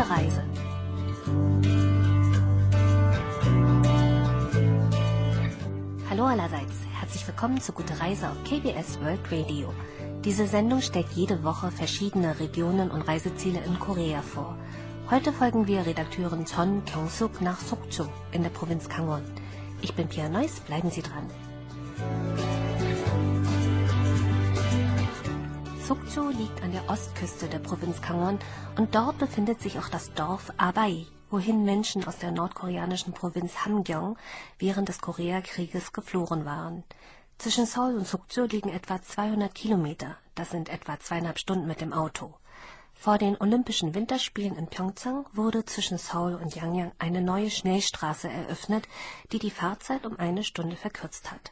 Gute Reise. Hallo allerseits, herzlich willkommen zu Gute Reise auf KBS World Radio. Diese Sendung stellt jede Woche verschiedene Regionen und Reiseziele in Korea vor. Heute folgen wir Redakteurin Chon Kyung-suk nach Sokcho in der Provinz Kangwon. Ich bin Pia Neuss, bleiben Sie dran. Sokcho liegt an der Ostküste der Provinz Kangwon und dort befindet sich auch das Dorf Abai, wohin Menschen aus der nordkoreanischen Provinz Hamgyong während des Koreakrieges geflohen waren. Zwischen Seoul und Sokcho liegen etwa 200 Kilometer, das sind etwa zweieinhalb Stunden mit dem Auto. Vor den Olympischen Winterspielen in Pyeongchang wurde zwischen Seoul und Yangyang eine neue Schnellstraße eröffnet, die die Fahrzeit um eine Stunde verkürzt hat.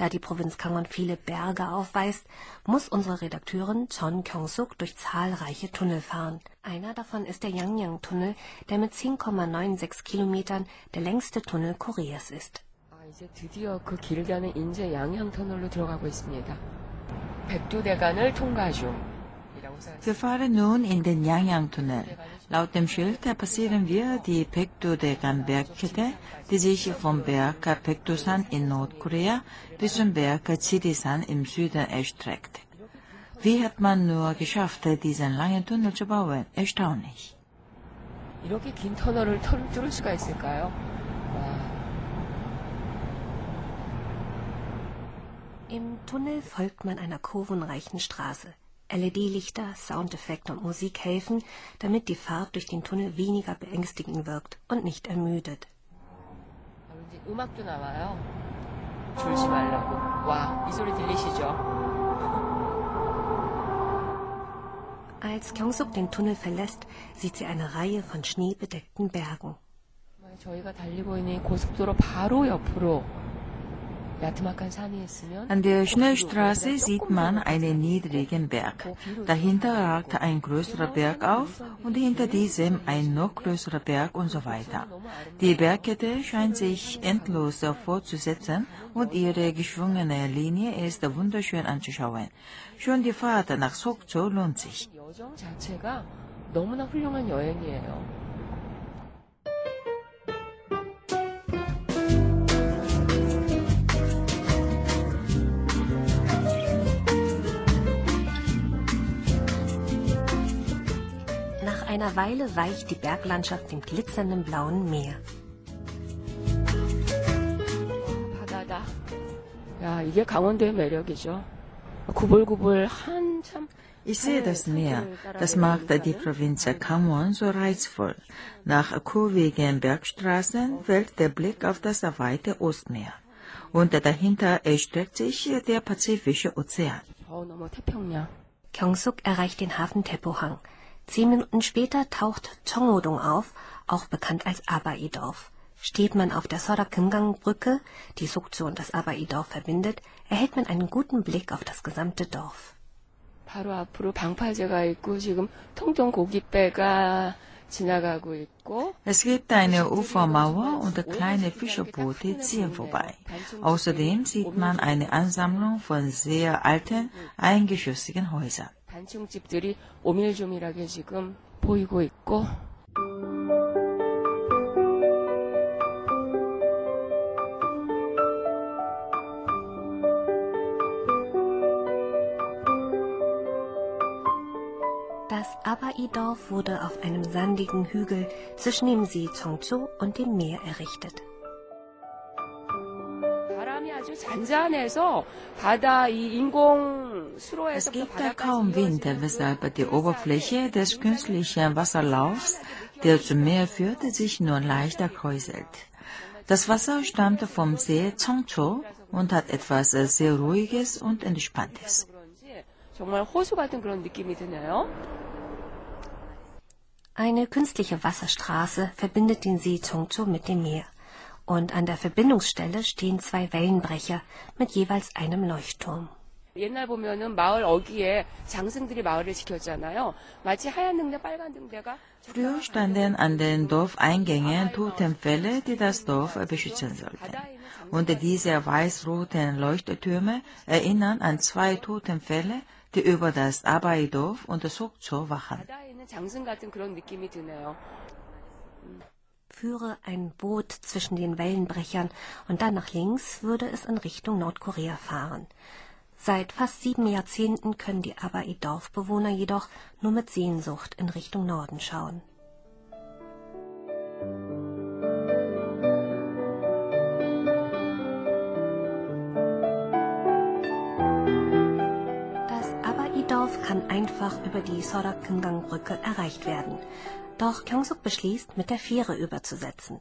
Da die Provinz Kangwon viele Berge aufweist, muss unsere Redakteurin Chon Kyung-suk durch zahlreiche Tunnel fahren. Einer davon ist der Yangyang-Tunnel, der mit 10,96 Kilometern der längste Tunnel Koreas ist. 이제 드디어 그 길게 하는 인제 양양 터널로 들어가고 있습니다. 백두대간을 통과 중. Wir fahren nun in den Yangyang-Tunnel. Laut dem Schild passieren wir die Pektudegan-Bergkette, die sich vom Berg Pektusan in Nordkorea bis zum Berg Chirisan im Süden erstreckt. Wie hat man nur geschafft, diesen langen Tunnel zu bauen? Erstaunlich. 이렇게 긴 터널을 뚫을 수가 있을까요? Im Tunnel folgt man einer kurvenreichen Straße. LED-Lichter, Soundeffekte und Musik helfen, damit die Fahrt durch den Tunnel weniger beängstigend wirkt und nicht ermüdet. 음악도 나와요. 졸지 말라고. 와, 이 소리 들리시죠? Als Kyungsuk den Tunnel verlässt, sieht sie eine Reihe von schneebedeckten Bergen. 저희가 달리고 있는 고속도로 바로 옆으로 an der Schnellstraße sieht man einen niedrigen Berg. Dahinter ragt ein größerer Berg auf und hinter diesem ein noch größerer Berg und so weiter. Die Bergkette scheint sich endlos fortzusetzen und ihre geschwungene Linie ist wunderschön anzuschauen. Schon die Fahrt nach Sokcho lohnt sich. Nach einer Weile weicht die Berglandschaft dem glitzernden blauen Meer. Ich sehe das Meer. Das macht die Provinz Kamon so reizvoll. Nach kurvigen Bergstraßen fällt der Blick auf das weite Ostmeer. Und dahinter erstreckt sich der Pazifische Ozean. Kyongsuk erreicht den Hafen Tepohang. Zehn Minuten später taucht Chongodong auf, auch bekannt als Abai-Dorf. Steht man auf der Sorakimgang-Brücke, die Sukzu und das Abai-Dorf verbindet, erhält man einen guten Blick auf das gesamte Dorf. Es gibt eine Ufermauer und kleine Fischerboote ziehen vorbei. Außerdem sieht man eine Ansammlung von sehr alten, eingeschossigen Häusern. 단층집들이 오밀조밀하게 지금 보이고 있고 Das Abai-Dorf wurde auf einem sandigen Hügel zwischen dem See Chongcho und dem Meer errichtet. Es gibt da kaum Wind, weshalb die Oberfläche des künstlichen Wasserlaufs, der zum Meer führt, sich nur leichter kräuselt. Das Wasser stammt vom See Chongcho und hat etwas sehr Ruhiges und Entspanntes. Eine künstliche Wasserstraße verbindet den See Chongcho mit dem Meer und an der Verbindungsstelle stehen zwei Wellenbrecher mit jeweils einem Leuchtturm. 옛날 보면은 마을 어귀에 장승들이 마을을 지켰잖아요. 마치 하얀 등대, 빨간 등대가 Früher standen an den Dorfeingängen Totempfähle, die das Dorf beschützen sollten. Und diese weiß-roten Leuchttürme erinnern an zwei Totempfälle, die über das Abai-Dorf und Sokcho wachen. Führe ein Boot zwischen den Wellenbrechern und dann nach links würde es in Richtung Nordkorea fahren. Seit fast sieben Jahrzehnten können die Abai-Dorfbewohner jedoch nur mit Sehnsucht in Richtung Norden schauen. Das Abai-Dorf kann einfach über die Sorakengang-Brücke erreicht werden. Doch Kyongsuk beschließt, mit der Fähre überzusetzen.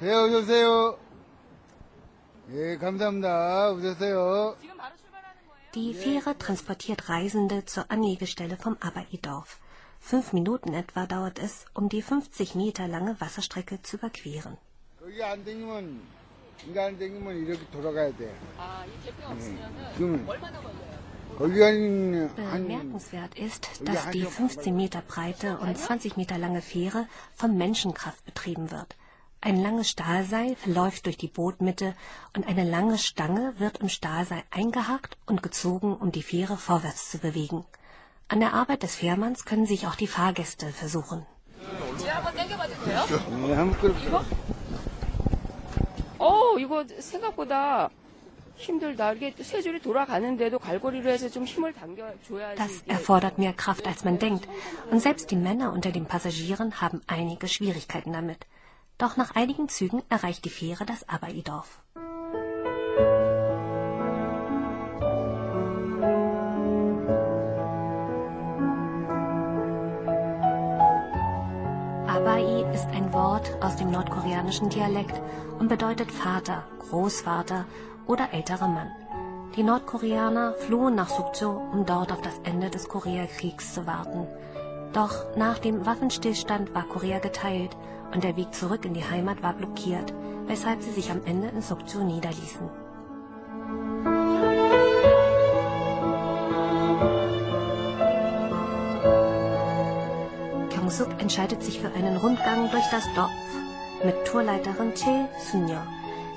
네, 어서 오세요. 예, 감사합니다. 오셨어요. Die Fähre transportiert Reisende zur Anlegestelle vom Abai-Dorf. Fünf Minuten etwa dauert es, um die 50 Meter lange Wasserstrecke zu überqueren. 거기 안 댕기면, 이거 안 댕기면 이렇게 돌아가야 돼. 아, 이 대표 없으면은 그러면 얼마나 걸려요? 거기 한, 한, Bemerkenswert ist, dass die 15 Meter breite und 20 Meter lange Fähre von Menschenkraft betrieben wird. Ein langes Stahlseil verläuft durch die Bootmitte und eine lange Stange wird im Stahlseil eingehakt und gezogen, um die Fähre vorwärts zu bewegen. An der Arbeit des Fährmanns können sich auch die Fahrgäste versuchen. 제가 한번 당겨봐도 돼요? 네, 한번 끌 어, 이거 생각보다 힘들다. 이게 세 줄이 돌아가는데도 갈고리로 해서 좀 힘을 당겨줘야지. Das erfordert mehr Kraft, als man denkt. Und selbst die Männer unter den Passagieren haben einige Schwierigkeiten damit. Doch nach einigen Zügen erreicht die Fähre das Abai-Dorf. Abai ist ein Wort aus dem nordkoreanischen Dialekt und bedeutet Vater, Großvater oder älterer Mann. Die Nordkoreaner flohen nach Sukcho, um dort auf das Ende des Koreakriegs zu warten. Doch nach dem Waffenstillstand war Korea geteilt und der Weg zurück in die Heimat war blockiert, weshalb sie sich am Ende in Sukcho niederließen. Kyongsuk entscheidet sich für einen Rundgang durch das Dorf mit Tourleiterin Che Sunyo.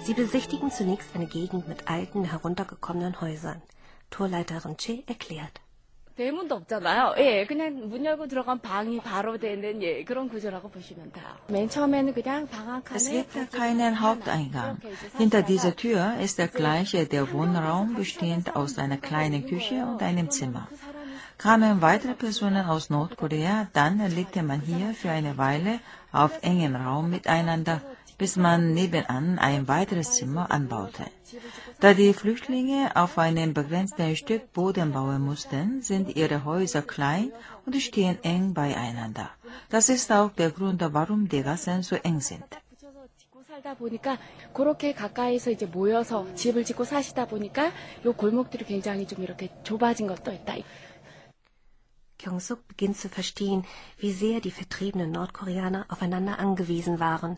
Sie besichtigen zunächst eine Gegend mit alten, heruntergekommenen Häusern. Tourleiterin Che erklärt. 대문도 없잖아요. 예, 그냥 문 열고 들어간 방이 바로 되는 예, 그런 구조라고 보시면 돼요. 맨 처음에는 그냥 방 한 칸에 Es gibt ja keinen Haupteingang. Hinter dieser Tür ist der gleiche der Wohnraum, bestehend aus einer kleinen Küche und einem Zimmer. Kamen weitere Personen aus Nordkorea, dann lebte man hier für eine Weile auf engem Raum miteinander, bis man nebenan ein weiteres Zimmer anbaute. Da die Flüchtlinge auf einem begrenzten Stück Boden bauen mussten, sind ihre Häuser klein und stehen eng beieinander. Das ist auch der Grund, warum die Gassen so eng sind. 붙여서 짓고 살다 보니까 그렇게 가까이서 이제 모여서 집을 짓고 사시다 보니까 요 골목들이 굉장히 좀 이렇게 좁아진 것도 있다. Kyongsuk beginnt zu verstehen, wie sehr die vertriebenen Nordkoreaner aufeinander angewiesen waren.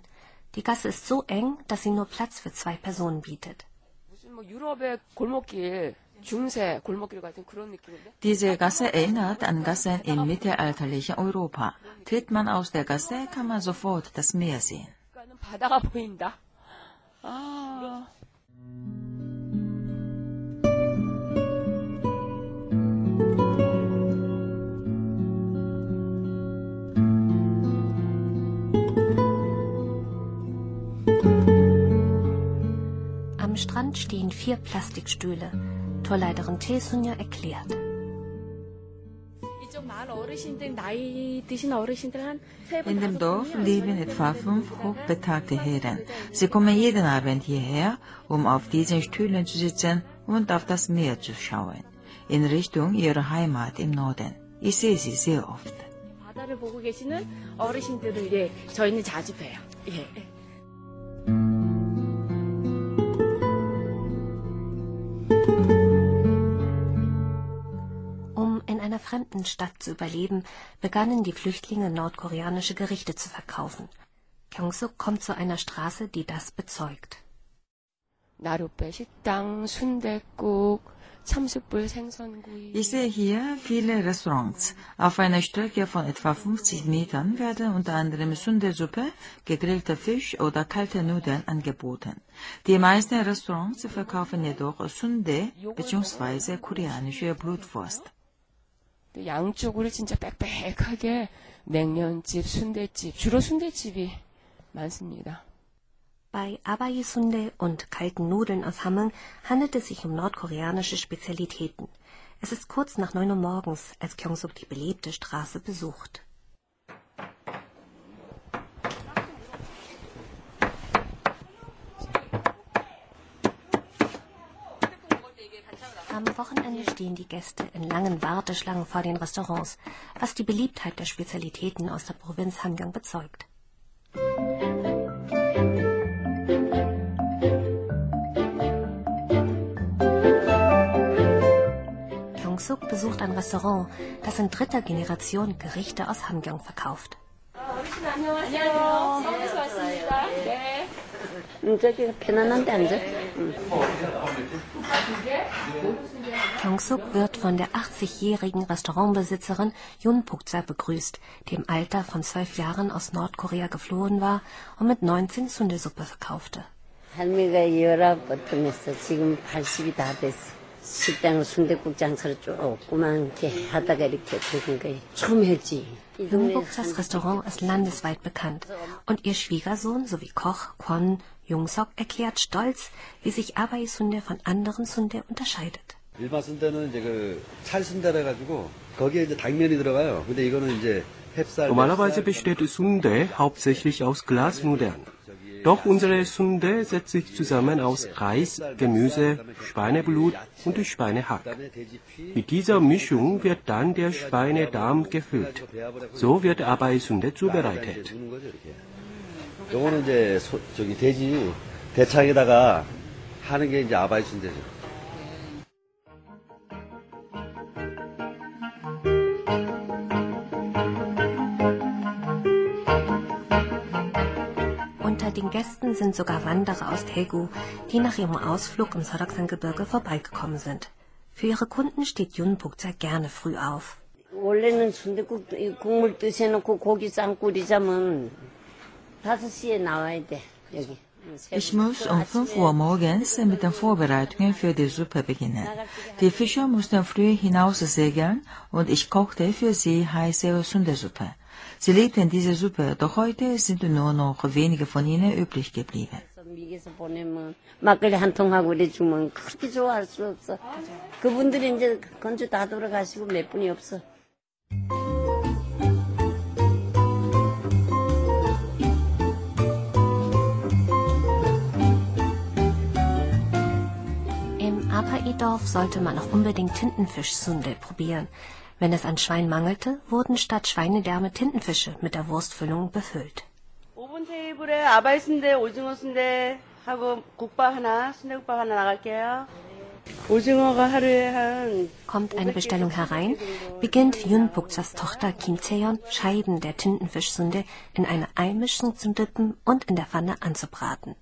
Die Gasse ist so eng, dass sie nur Platz für zwei Personen bietet. Diese Gasse erinnert an Gassen im mittelalterlichen Europa. Tritt man aus der Gasse, kann man sofort das Meer sehen. 그 러니까는 바다가 보인다. 아. Am Strand stehen vier Plastikstühle. Tourleiterin Tae-Sunja erklärt. 이쪽 마을 어르신들 나이 드신 어르신들 한세 분. In dem 다섯 Dorf 분이 leben etwa fünf hochbetagte Herren. Sie kommen jeden Abend hierher, um auf diesen Stühlen zu sitzen und auf das Meer zu schauen, in Richtung ihrer Heimat im Norden. Ich sehe sie sehr oft. 바다를 보고 계시는 어르신들을 예, 저희는 자주 봬요. 예. fremden Stadt zu überleben, begannen die Flüchtlinge nordkoreanische Gerichte zu verkaufen. Kyung-suk kommt zu einer Straße, die das bezeugt. Ich sehe hier viele Restaurants. Auf einer Strecke von etwa 50 Metern werden unter anderem Sundesuppe, gegrillter Fisch oder kalte Nudeln angeboten. Die meisten Restaurants verkaufen jedoch Sunde bzw. koreanische Blutwurst. 양쪽으로 진짜 빽빽하게 냉면집, 순대집, 주로 순대집이 많습니다. Bei Abayi Sundae und kalten Nudeln aus Hamming handelt es sich um nordkoreanische Spezialitäten. Es ist kurz nach 9 Uhr morgens, als Kyongsuk die belebte Straße besucht. Am Wochenende stehen die Gäste in langen Warteschlangen vor den Restaurants, was die Beliebtheit der Spezialitäten aus der Provinz Hamgyong bezeugt. Kyung-suk besucht ein Restaurant, das in dritter Generation Gerichte aus Hamgyong verkauft. 저기 편안한데 앉아. Kyung-suk wird von der 80-jährigen Restaurantbesitzerin Yun Pukja begrüßt, die im Alter von zwölf Jahren aus Nordkorea geflohen war und mit 19 Sundesuppe verkaufte. 할미가 열아부터 했어. 지금 80이 다 됐어. 식당 순대국 장사를 조그만 이렇게 하다가 이렇게 되는 거예요. 처음 했지. 이 Yun 동네 Pukjas Restaurant ist landesweit bekannt und ihr Schwiegersohn sowie Koch Kwon Jung-sok erklärt stolz, wie sich Abai Sunde von anderen Sunde unterscheidet. 일반 순대는 이제 그 찰순대라 가지고 거기에 이제 당면이 들어가요. 근데 이거는 이제 햅쌀. Normalerweise 맵쌀, besteht Sundae hauptsächlich aus Glasnudeln. Doch unsere Sundae setzt sich zusammen aus Reis, Gemüse, Schweineblut und Schweinehack. 그다음에 돼지피. Mit dieser Mischung wird dann der Schweinedarm gefüllt. So wird Abai Sundae zubereitet. 주는 거죠 이렇게. 요거는 이제 소, 저기 돼지 대창에다가 하는 게 이제 아바이 순대죠. Unter den Gästen sind sogar Wanderer aus Daegu, die nach ihrem Ausflug im Sodoksan-Gebirge vorbeigekommen sind. Für ihre Kunden steht Yun Pukja gerne früh auf. 원래는 순대국 이 국물 뜨셔놓고 고기 쌈 끓이자면 Ich muss um 5 Uhr morgens mit den Vorbereitungen für die Suppe beginnen. Die Fischer mussten früh hinaus segeln und ich kochte für sie heiße Sundesuppe. Sie liebten diese Suppe, doch heute sind nur noch wenige von ihnen übrig geblieben. 미개서 보내면 막걸리 한 통 하고 이래 주면 그렇게 좋아할 수 없어. 그분들이 이제 건조 다 돌아가시고 몇 분이 없어. Düsseldorf sollte man auch unbedingt Tintenfischsunde probieren. Wenn es an Schwein mangelte, wurden statt Schweinedärme Tintenfische mit der Wurstfüllung befüllt. Kommt eine Bestellung herein, beginnt Yun Bukchas Tochter Kim Cheon Scheiben der Tintenfischsunde in einer Eimischung zu dippen und in der Pfanne anzubraten.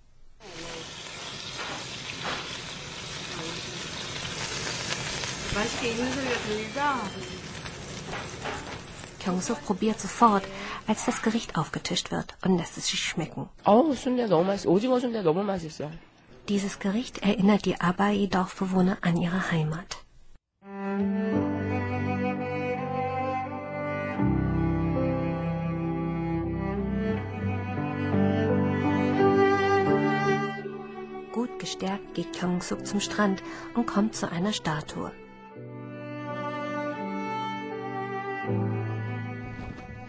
Kyung-suk probiert sofort, als das Gericht aufgetischt wird und lässt es sich schmecken. 어우, 순대 너무 맛있어. 오징어 순대 너무 맛있어. Dieses Gericht erinnert die Abai-Dorfbewohner an ihre Heimat. Gut gestärkt geht Kyung-suk zum Strand und kommt zu einer Statue.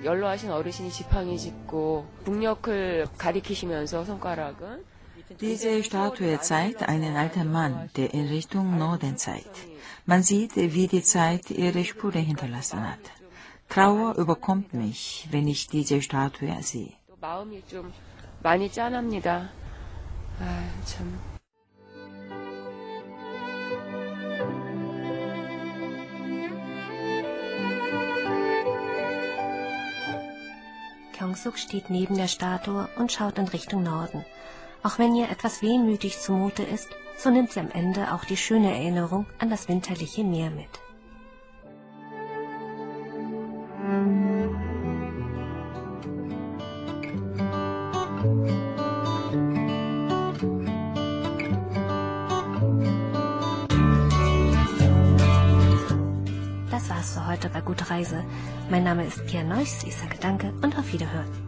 연로하신 어르신이 지팡이 짚고 북녘을 가리키시면서 손가락은 Diese Statue zeigt einen alten Mann, der in Richtung Norden zeigt. Man sieht, wie die Zeit ihre Spuren hinterlassen hat. Trauer überkommt mich, wenn ich diese Statue sehe. 또 마음이 좀 많이 짠합니다. 아, 참. Kyung-suk steht neben der Statue und schaut in Richtung Norden. Auch wenn ihr etwas wehmütig zumute ist, so nimmt sie am Ende auch die schöne Erinnerung an das winterliche Meer mit. Heute bei Gute Reise. Mein Name ist Pia Neuss, ich sage Danke und auf Wiederhören.